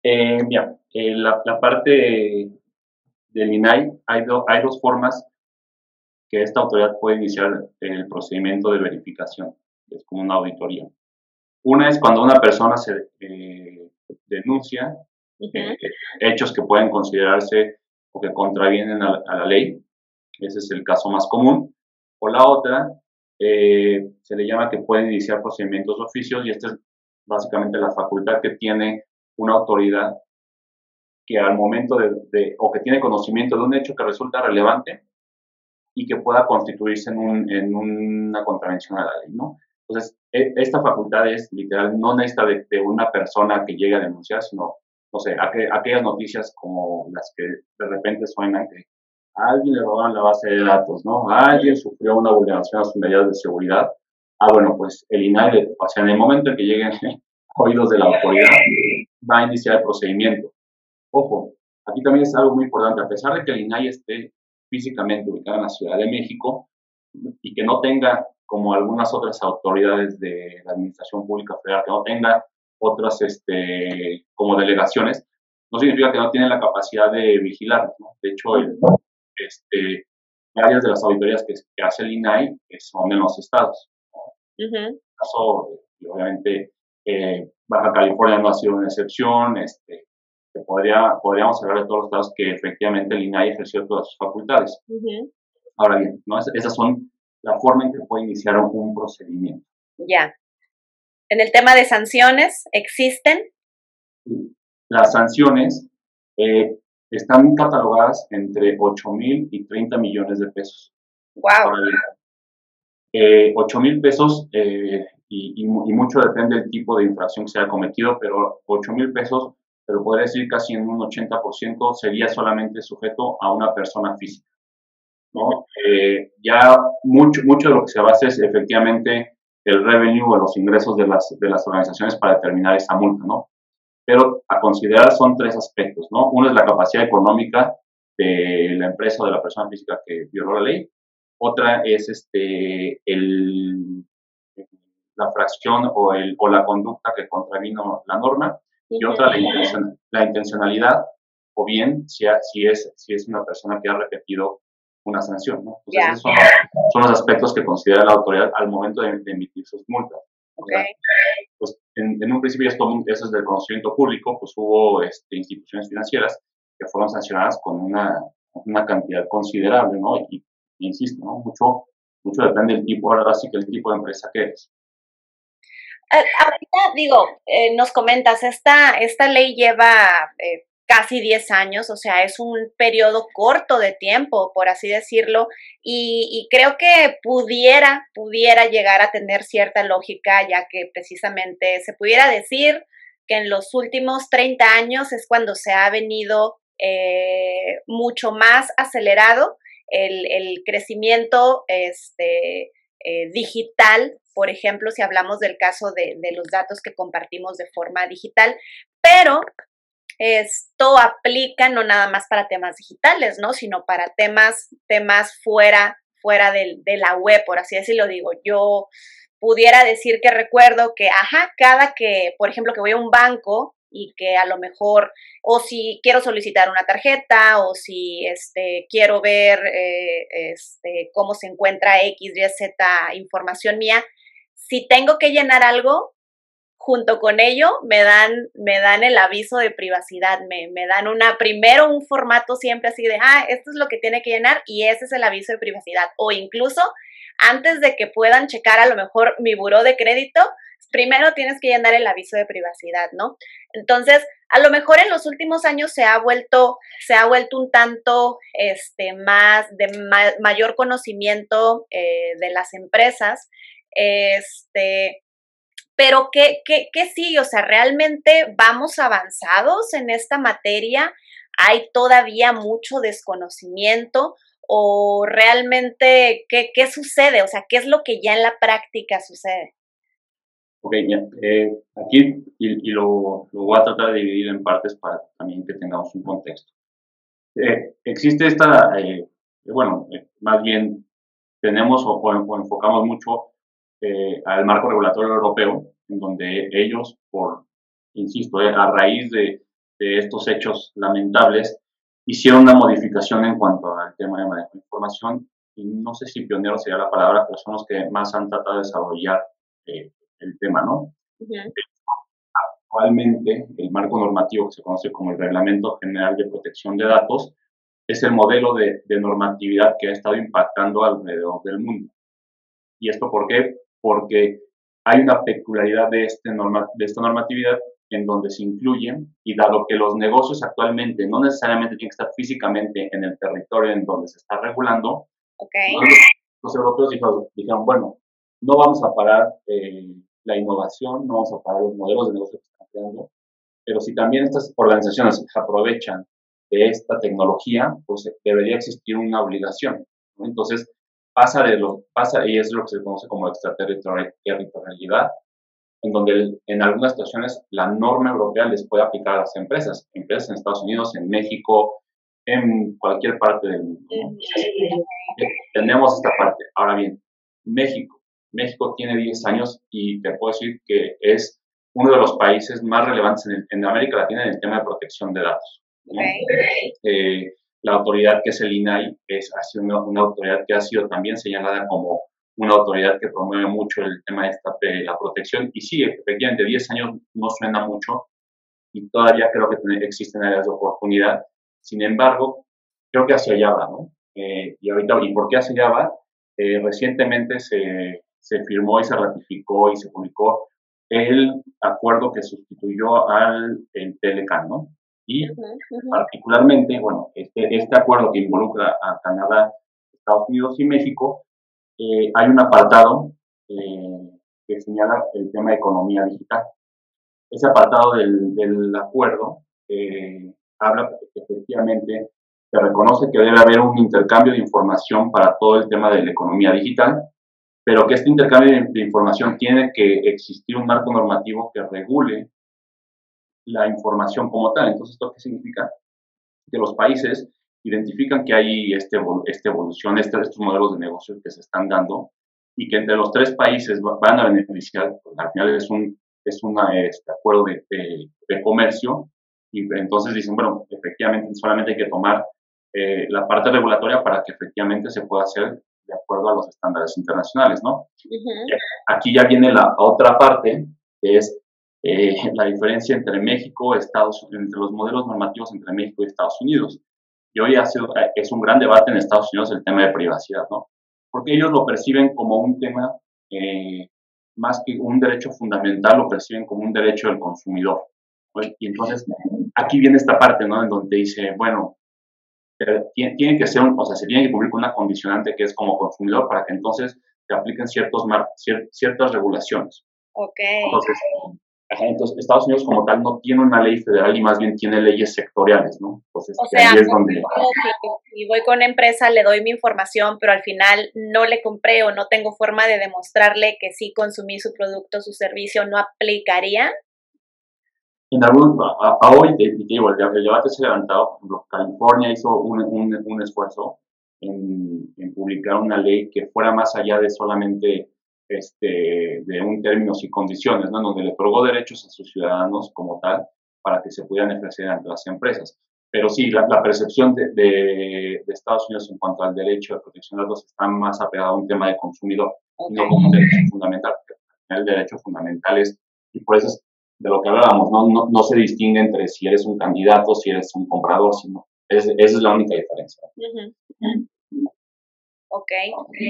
Eh, mira, eh, la, la, parte del INAI, hay, hay dos formas que esta autoridad puede iniciar el procedimiento de verificación, es como una auditoría. Una es cuando una persona se eh, denuncia eh, hechos que pueden considerarse o que contravienen a, a, la ley, ese es el caso más común. O la otra, se le llama que pueden iniciar procedimientos oficios y esta es básicamente la facultad que tiene una autoridad que al momento de, o que tiene conocimiento de un hecho que resulta relevante y que pueda constituirse en, un, en una contravención a la ley, ¿no? Entonces, e, esta facultad es literal, no necesita de, de, una persona que llegue a denunciar, sino, no sé, aquellas noticias como las que de repente suenan que a alguien le robaron la base de datos, ¿no? A alguien sufrió una vulneración a sus medidas de seguridad. Ah, bueno, pues el INAI, o sea, en el momento en que lleguen [laughs] oídos de la autoridad, va a iniciar el procedimiento. Ojo, aquí también es algo muy importante, a pesar de que el INAI esté físicamente ubicado en la Ciudad de México y que no tenga, como algunas otras autoridades de la Administración Pública Federal, que no tenga otras este, como delegaciones, no significa que no tienen la capacidad de vigilar. De hecho, este, varias de las auditorías que, hace el INAI son en los estados. En este caso, obviamente, eh, Baja California no ha sido una excepción. Este, podría, podríamos hablar de todos los estados que efectivamente el INAI ejerció todas sus facultades. Ahora bien, ¿no? esas son la forma en que puede iniciar un procedimiento. Ya. En el tema de sanciones, ¿existen? Las sanciones eh, están catalogadas entre 8 mil y 30 millones de pesos. ¡Wow! Eh, 8 mil pesos, eh, y, mucho depende del tipo de infracción que se haya cometido, pero 8 mil pesos, pero podría decir casi en un 80% sería solamente sujeto a una persona física. ¿no? Eh, ya mucho, mucho de lo que se basa es efectivamente el revenue o los ingresos de las, de las organizaciones para determinar esa multa, ¿no? Pero a considerar son tres aspectos, ¿no? Uno es la capacidad económica de la empresa o de la persona física que violó la ley. Otra es este, el, la fracción o, el, o la conducta que contravino la norma. Y otra, la, la intencionalidad, o bien si, si, es, si es una persona que ha repetido una sanción. ¿no? esos son, los aspectos que considera la autoridad al momento de, emitir sus multas. pues en, un principio, esto, eso es del conocimiento público, pues hubo este, instituciones financieras que fueron sancionadas con una, una cantidad considerable, ¿no? Y, insisto, ¿no? Mucho, mucho depende del tipo, ahora sí que el tipo de empresa que eres. Ahorita, digo, eh, nos comentas, esta, esta ley lleva eh, casi 10 años, o sea, es un periodo corto de tiempo, por así decirlo, y, creo que pudiera, pudiera llegar a tener cierta lógica, ya que precisamente se pudiera decir que en los últimos 30 años es cuando se ha venido eh, mucho más acelerado el, crecimiento este, eh, digital, por ejemplo, si hablamos del caso de, los datos que compartimos de forma digital, pero esto aplica no nada más para temas digitales, ¿no? Sino para temas, temas fuera, fuera de, la web, por así decirlo. Digo, yo pudiera decir que recuerdo que, ajá, cada que, por ejemplo, que voy a un banco y que a lo mejor, o si quiero solicitar una tarjeta, o si este, quiero ver eh, este, cómo se encuentra X, Y, Z información mía, si tengo que llenar algo, junto con ello me dan, me dan el aviso de privacidad, me, me, dan una, primero un formato siempre así de, ah, esto es lo que tiene que llenar y ese es el aviso de privacidad. O incluso antes de que puedan checar a lo mejor mi buró de crédito, primero tienes que llenar el aviso de privacidad, ¿no? Entonces, a lo mejor en los últimos años se ha vuelto, se ha vuelto un tanto este, más de mayor conocimiento eh, de las empresas. Este, pero ¿qué, qué, qué sigue? O sea, ¿realmente vamos avanzados en esta materia? ¿Hay todavía mucho desconocimiento? ¿O realmente qué, qué sucede? O sea, ¿qué es lo que ya en la práctica sucede? Ok, eh, aquí, y, lo, lo, voy a tratar de dividir en partes para también que tengamos un contexto. Eh, existe esta, eh, bueno, más bien tenemos o, enfocamos mucho eh, al marco regulatorio europeo, en donde ellos, por, insisto, eh, a raíz de, estos hechos lamentables, hicieron una modificación en cuanto al tema de manejo de información, y no sé si pionero sería la palabra, pero son los que más han tratado de desarrollar eh, el tema, ¿no? Actualmente, el marco normativo que se conoce como el Reglamento General de Protección de Datos es el modelo de, de normatividad que ha estado impactando alrededor del mundo. ¿Y esto por qué? Porque hay una peculiaridad de, este norma, de esta normatividad en donde se incluyen y dado que los negocios actualmente no necesariamente tienen que estar físicamente en el territorio en donde se está regulando, los, europeos dijeron, bueno, no vamos a parar eh, la innovación, no vamos a parar los modelos de negocio que están creando, pero si también estas organizaciones aprovechan de esta tecnología, pues debería existir una obligación. Entonces, pasa de lo, pasa, y es lo que se conoce como extraterritorialidad, en donde en algunas situaciones la norma europea les puede aplicar a las empresas, empresas en Estados Unidos, en México, en cualquier parte del mundo. tenemos esta parte. Ahora bien, México. México tiene 10 años y te puedo decir que es uno de los países más relevantes en, América Latina en el tema de protección de datos. Eh, la autoridad que es el INAI es, ha sido una, autoridad que ha sido también señalada como una autoridad que promueve mucho el tema de, esta, de la protección. Y sí, efectivamente, 10 años no suena mucho y todavía creo que existen áreas de oportunidad. Sin embargo, creo que hacia allá va, ¿no? Eh, y ahorita, ¿y por qué hacia allá va? Eh, recientemente se, se firmó y se ratificó y se publicó el acuerdo que sustituyó al el Telecan, ¿no? Y particularmente, bueno, este, este acuerdo que involucra a Canadá, Estados Unidos y México, eh, hay un apartado eh, que señala el tema de economía digital. Ese apartado del, del acuerdo eh, habla efectivamente, que reconoce que debe haber un intercambio de información para todo el tema de la economía digital, pero que este intercambio de información tiene que existir un marco normativo que regule la información como tal. Entonces, ¿esto qué significa? Que los países identifican que hay este, esta evolución, este, estos modelos de negocio que se están dando y que entre los tres países van a beneficiar, pues, al final es un es una, este acuerdo de, de, comercio y entonces dicen, bueno, efectivamente solamente hay que tomar eh, la parte regulatoria para que efectivamente se pueda hacer de acuerdo a los estándares internacionales, ¿no? Aquí ya viene la otra parte, que es eh, la diferencia entre México, Estados, entre los modelos normativos entre México y Estados Unidos. Y hoy eh, es un gran debate en Estados Unidos el tema de privacidad, ¿no? Porque ellos lo perciben como un tema, eh, más que un derecho fundamental, lo perciben como un derecho del consumidor. Y entonces, aquí viene esta parte, ¿no? En donde dice, bueno, tiene, que ser, o sea, se tiene que cumplir con una condicionante que es como consumidor para que entonces se apliquen ciertos ciertas regulaciones. Ok. Entonces, entonces, Estados Unidos como tal no tiene una ley federal y más bien tiene leyes sectoriales, ¿no? Entonces, o sea, ahí es donde... Si voy con una empresa, le doy mi información, pero al final no le compré o no tengo forma de demostrarle que sí consumí su producto, su servicio, ¿no aplicaría? En algún, a, hoy, digo, el, debate se ha levantado, por ejemplo, California hizo un, un, un esfuerzo en, en publicar una ley que fuera más allá de solamente este, de un términos y condiciones, ¿no? donde le otorgó derechos a sus ciudadanos como tal para que se pudieran ejercer ante las empresas. Pero sí, la, percepción de, de, Estados Unidos en cuanto al derecho de protección de datos está más apegada a un tema de consumidor, no como un derecho fundamental. El derecho fundamental es, y por eso es de lo que hablábamos, ¿no? No, no se distingue entre si eres un candidato, si eres un comprador, sino es, esa es la única diferencia. Ok,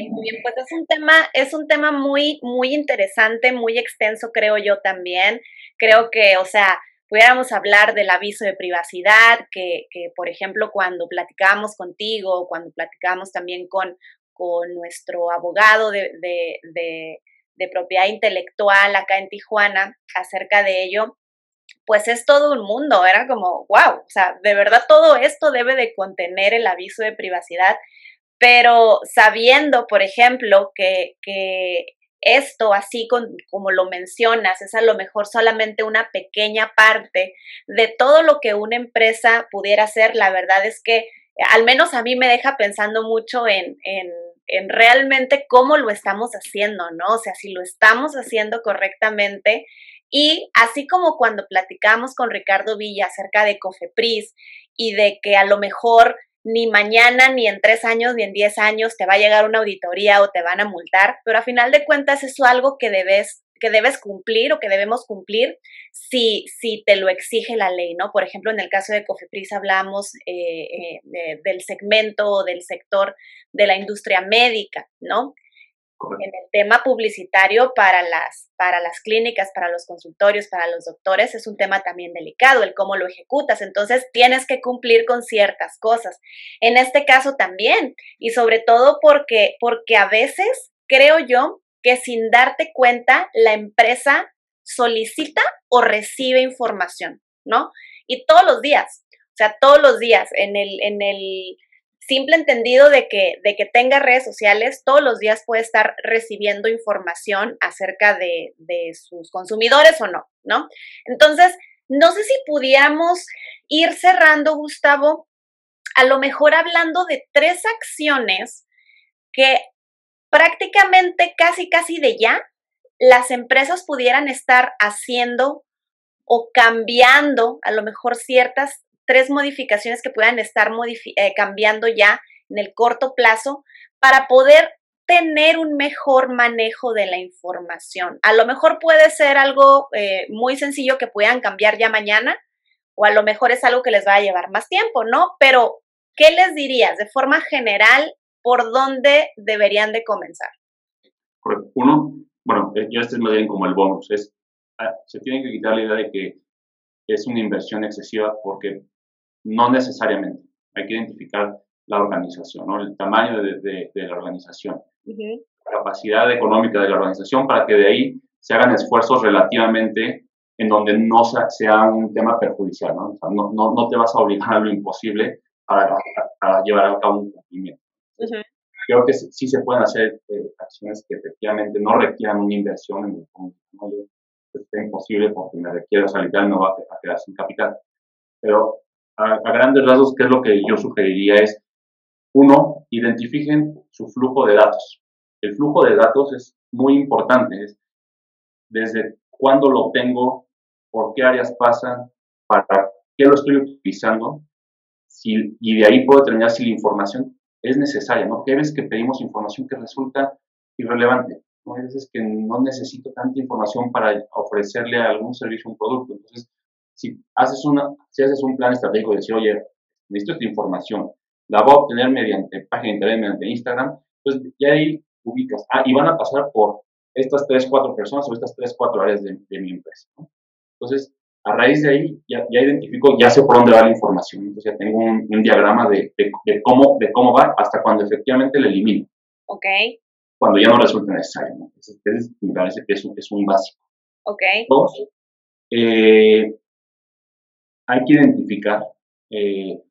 muy bien, pues es un tema, es un tema muy, muy interesante, muy extenso, creo yo también. Creo que, o sea, pudiéramos hablar del aviso de privacidad, que, que por ejemplo, cuando platicábamos contigo, cuando platicamos también con, con nuestro abogado de, de, de, de propiedad intelectual acá en Tijuana acerca de ello, pues es todo un mundo, era como, wow, o sea, de verdad todo esto debe de contener el aviso de privacidad pero sabiendo, por ejemplo, que, esto, así como lo mencionas, es a lo mejor solamente una pequeña parte de todo lo que una empresa pudiera hacer, la verdad es que al menos a mí me deja pensando mucho en, en, en realmente cómo lo estamos haciendo, ¿no? O sea, si lo estamos haciendo correctamente. Y así como cuando platicamos con Ricardo Villa acerca de Cofepris y de que a lo mejor ni mañana, ni en tres años, ni en diez años te va a llegar una auditoría o te van a multar, pero a final de cuentas eso es algo que debes que debes cumplir o que debemos cumplir si, si te lo exige la ley, ¿no? Por ejemplo, en el caso de Cofepris hablamos eh, eh, del segmento o del sector de la industria médica, ¿no? En el tema publicitario para las, para las clínicas, para los consultorios, para los doctores, es un tema también delicado, el cómo lo ejecutas. Entonces, tienes que cumplir con ciertas cosas. En este caso también, y sobre todo porque, porque a veces creo yo que sin darte cuenta, la empresa solicita o recibe información, ¿no? Y todos los días, o sea, todos los días en el, en el simple entendido de que, de que tenga redes sociales, todos los días puede estar recibiendo información acerca de, de sus consumidores o no, ¿no? Entonces, no sé si pudiéramos ir cerrando, Gustavo, a lo mejor hablando de tres acciones que prácticamente casi, casi de ya las empresas pudieran estar haciendo o cambiando a lo mejor ciertas tres modificaciones que puedan estar eh, cambiando ya en el corto plazo para poder tener un mejor manejo de la información. A lo mejor puede ser algo eh, muy sencillo que puedan cambiar ya mañana o a lo mejor es algo que les va a llevar más tiempo, ¿no? Pero, ¿qué les dirías de forma general por dónde deberían de comenzar? Uno, bueno, eh, ya este es más bien como el bonus, es, ah, se tiene que quitar la idea de que es una inversión excesiva porque no necesariamente. Hay que identificar la organización, ¿no? el tamaño de, la organización, la capacidad económica de la organización para que de ahí se hagan esfuerzos relativamente en donde no sea un tema perjudicial. ¿no? no, no, te vas a obligar a lo imposible para, llevar a cabo un cumplimiento. Creo que sí se pueden hacer eh, acciones que efectivamente no requieran una inversión en el fondo. ¿no? Es imposible porque me requiere, o sea, no va a quedar sin capital. Pero a, grandes rasgos, ¿qué es lo que yo sugeriría? Es, uno, identifiquen su flujo de datos. El flujo de datos es muy importante. Es desde cuándo lo tengo, por qué áreas pasan, para qué lo estoy utilizando, y de ahí puedo determinar si la información es necesaria, ¿no? Porque hay que pedimos información que resulta irrelevante, ¿no? Hay veces que no necesito tanta información para ofrecerle algún servicio o un producto. Entonces, si haces, una, si haces un plan estratégico de decir, oye, necesito esta información, la voy a obtener mediante página de internet, mediante Instagram, pues ya ahí ubicas, ah, y van a pasar por estas tres, cuatro personas o estas tres, cuatro áreas de, mi empresa. Entonces, a raíz de ahí ya, ya, identifico, ya sé por dónde va la información. Entonces ya tengo un, diagrama de, de, cómo, de cómo va hasta cuando efectivamente la elimino. Ok. Cuando ya no resulta necesario. ¿no? Entonces, me parece que es un, es un básico. Ok. Dos, eh, hay que identificar eh,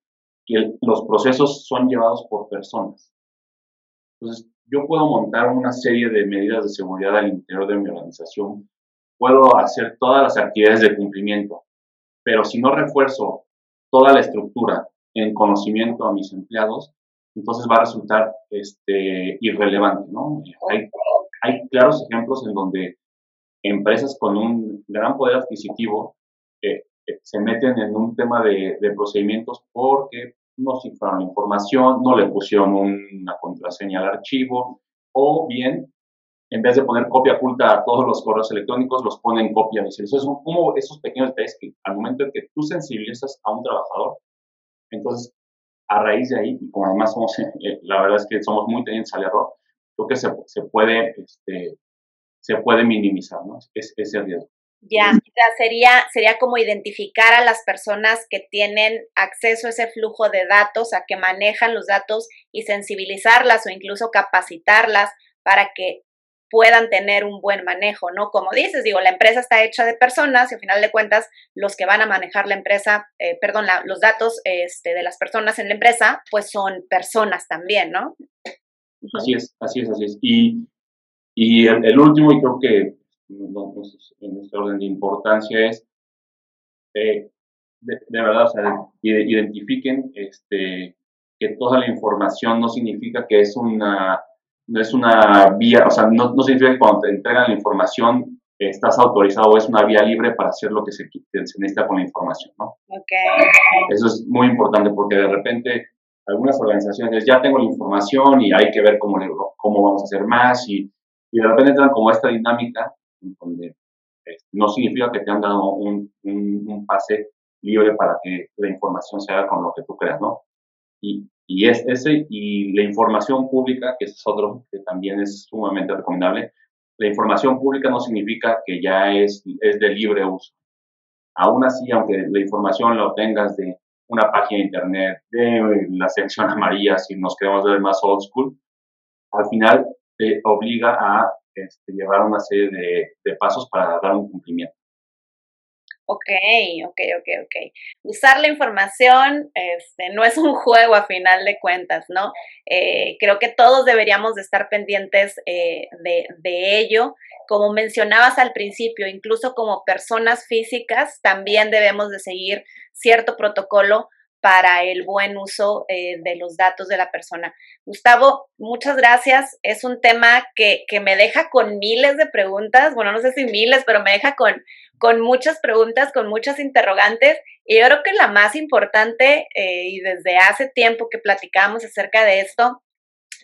que los procesos son llevados por personas. Entonces, yo puedo montar una serie de medidas de seguridad al interior de mi organización, puedo hacer todas las actividades de cumplimiento, pero si no refuerzo toda la estructura en conocimiento a mis empleados, entonces va a resultar este, irrelevante, ¿no? Hay, hay claros ejemplos en donde empresas con un gran poder adquisitivo eh, se meten en un tema de, procedimientos porque no cifraron la información, no le pusieron una contraseña al archivo, o bien, en vez de poner copia oculta a todos los correos electrónicos, los ponen copia visible. Eso son como esos pequeños detalles que al momento en que tú sensibilizas a un trabajador, entonces, a raíz de ahí, y como además somos, eh, la verdad es que somos muy tenientes al error, creo que se, se puede, este, se puede minimizar ¿no? es, ese riesgo. Ya, sería, sería como identificar a las personas que tienen acceso a ese flujo de datos, a que manejan los datos y sensibilizarlas o incluso capacitarlas para que puedan tener un buen manejo, ¿no? Como dices, digo, la empresa está hecha de personas y al final de cuentas los que van a manejar la empresa, eh, perdón, los datos este, de las personas en la empresa, pues son personas también, ¿no? Así es, así es, así es. Y, y el último, y creo que en este orden de importancia es, eh, de, verdad, o sea, identifiquen este, que toda la información no significa que es una, no es una vía, o sea, no, no significa que cuando te entregan la información estás autorizado o es una vía libre para hacer lo que se, se necesita con la información, ¿no? Okay. Eso es muy importante porque de repente algunas organizaciones ya tengo la información y hay que ver cómo, cómo vamos a hacer más y, y de repente entran como esta dinámica este, no significa que te han dado un, un, pase libre para que la información se haga con lo que tú creas, ¿no? Y, y es ese, y la información pública, que es otro que también es sumamente recomendable, la información pública no significa que ya es, es de libre uso. Aún así, aunque la información la obtengas de una página de internet, de la sección [laughs] amarilla, si nos queremos ver más old school, al final te obliga a este, llevar una serie de, pasos para dar un cumplimiento. Ok, ok, ok, ok. Usar la información este, no es un juego a final de cuentas, ¿no? Eh, creo que todos deberíamos de estar pendientes eh, de, de ello. Como mencionabas al principio, incluso como personas físicas, también debemos de seguir cierto protocolo para el buen uso eh, de los datos de la persona. Gustavo, muchas gracias. Es un tema que, que, me deja con miles de preguntas, bueno, no sé si miles, pero me deja con, con muchas preguntas, con muchas interrogantes. Y yo creo que la más importante, eh, y desde hace tiempo que platicamos acerca de esto,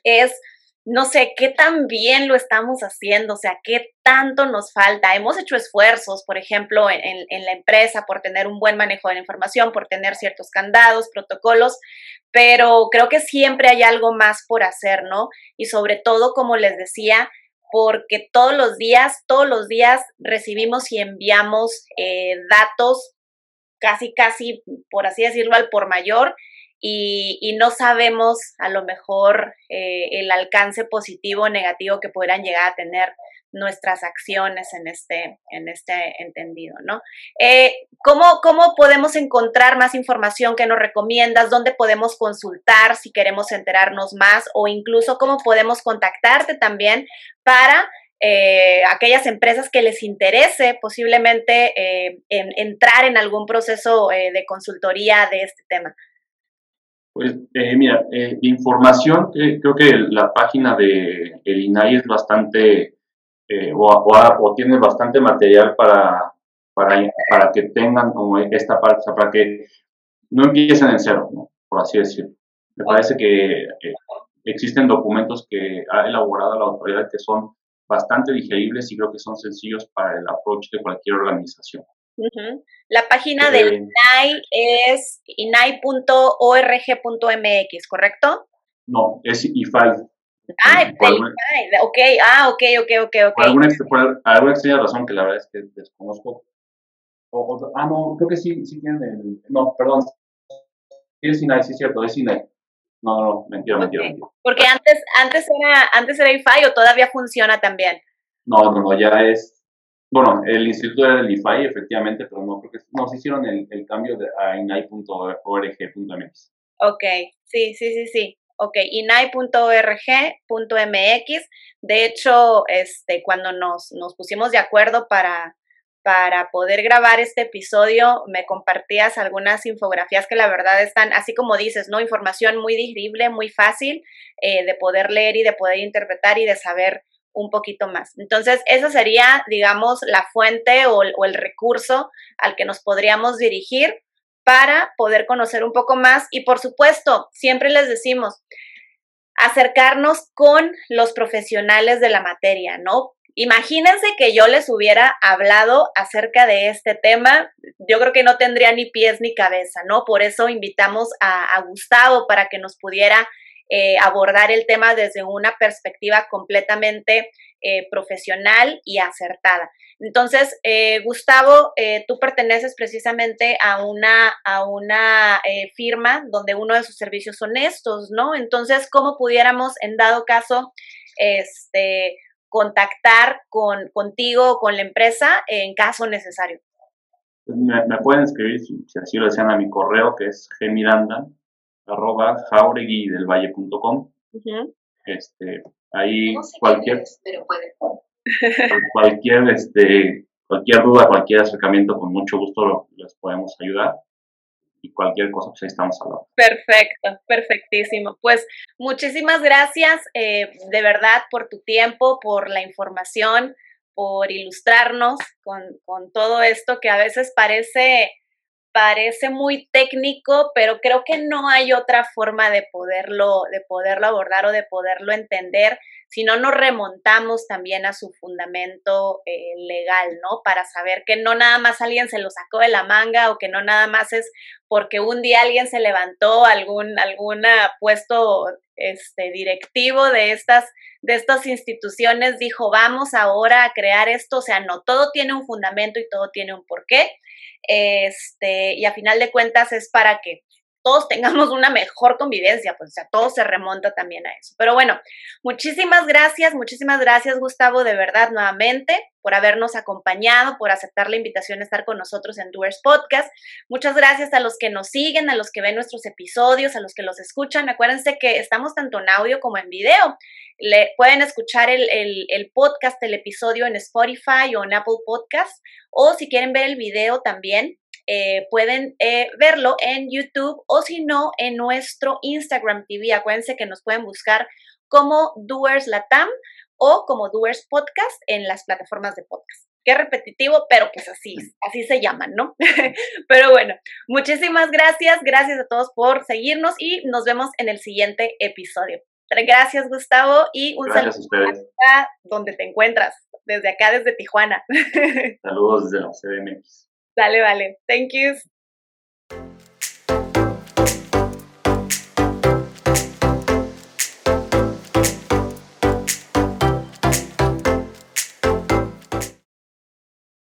es no sé qué tan bien lo estamos haciendo, o sea, qué tanto nos falta. Hemos hecho esfuerzos, por ejemplo, en, la empresa por tener un buen manejo de la información, por tener ciertos candados, protocolos, pero creo que siempre hay algo más por hacer, ¿no? Y sobre todo, como les decía, porque todos los días, todos los días recibimos y enviamos eh, datos casi, casi, por así decirlo, al por mayor y, no sabemos a lo mejor eh, el alcance positivo o negativo que podrán llegar a tener nuestras acciones en este, en este entendido, ¿no? Eh, ¿cómo, ¿Cómo podemos encontrar más información que nos recomiendas? ¿Dónde podemos consultar si queremos enterarnos más? O incluso cómo podemos contactarte también para eh, aquellas empresas que les interese posiblemente entrar en algún proceso de consultoría de este tema. Pues eh, mira, eh, información, creo que la página de el INAI es bastante, eh, o, o, tiene bastante material para, para, para, que tengan como esta parte, para que no empiecen en cero, por así decirlo. Me parece que eh, existen documentos que ha elaborado la autoridad que son bastante digeribles y creo que son sencillos para el approach de cualquier organización. La página del INAI es inai.org.mx, ¿correcto? No, es IFAI. Ah, es IFAI, ok, ah, ok, ok, ok, ok. Por alguna, alguna extraña razón que la verdad es que desconozco. ah, no, creo que sí, sí tienen el, no, perdón, es INAI, sí es cierto, es INAI. No, no, mentira, mentira, mentira. Porque antes, antes era, antes era IFAI o todavía funciona también. No, no, no, ya es, bueno, el instituto era el IFAI, efectivamente, pero no creo que no se hicieron el, el cambio de, a inai.org.mx. Ok, sí, sí, sí, sí. Ok, inai.org.mx. De hecho, este, cuando nos, nos pusimos de acuerdo para, para poder grabar este episodio, me compartías algunas infografías que la verdad están, así como dices, ¿no? Información muy digerible, muy fácil eh, de poder leer y de poder interpretar y de saber un poquito más. Entonces, esa sería, digamos, la fuente o, el recurso al que nos podríamos dirigir para poder conocer un poco más y, por supuesto, siempre les decimos, acercarnos con los profesionales de la materia, ¿no? Imagínense que yo les hubiera hablado acerca de este tema, yo creo que no tendría ni pies ni cabeza, ¿no? Por eso invitamos a, Gustavo para que nos pudiera eh, abordar el tema desde una perspectiva completamente eh, profesional y acertada. Entonces, eh, Gustavo, tú perteneces precisamente a una, a una firma donde uno de sus servicios son estos, ¿no? Entonces, ¿cómo pudiéramos, en dado caso, este, contactar con, contigo o con la empresa en caso necesario? Pues me, me, pueden escribir, si, así lo desean, a mi correo que es gmiranda arroba jaureguidelvalle.com. Este, ahí cualquier, [laughs] cualquier, este, cualquier duda, cualquier acercamiento, con mucho gusto les podemos ayudar. Y cualquier cosa, pues ahí estamos hablando. Perfecto, perfectísimo. Pues muchísimas gracias eh, de verdad por tu tiempo, por la información, por ilustrarnos con, con todo esto que a veces parece parece muy técnico, pero creo que no hay otra forma de poderlo, de poderlo abordar o de poderlo entender si no nos remontamos también a su fundamento eh, legal, ¿no? Para saber que no nada más alguien se lo sacó de la manga o que no nada más es porque un día alguien se levantó algún puesto este directivo de estas de estas instituciones dijo, "Vamos ahora a crear esto", o sea, no todo tiene un fundamento y todo tiene un porqué este, y a final de cuentas es para que todos tengamos una mejor convivencia, pues o sea, todo se remonta también a eso. Pero bueno, muchísimas gracias, muchísimas gracias Gustavo, de verdad, nuevamente, por habernos acompañado, por aceptar la invitación a estar con nosotros en Doers Podcast. Muchas gracias a los que nos siguen, a los que ven nuestros episodios, a los que los escuchan. Acuérdense que estamos tanto en audio como en video. Le, pueden escuchar el, el podcast, el episodio en Spotify o en Apple Podcast, o si quieren ver el video también, eh, pueden eh, verlo en YouTube o si no, en nuestro Instagram TV. Acuérdense que nos pueden buscar como Doers Latam o como Doers Podcast en las plataformas de podcast. Qué repetitivo, pero pues así, así se llaman, ¿no? [laughs] pero bueno, muchísimas gracias, gracias a todos por seguirnos y nos vemos en el siguiente episodio. Gracias, Gustavo, y un saludo a donde te encuentras, desde acá, desde Tijuana. [laughs] Saludos desde la CDMX. Dale, vale. Thank you.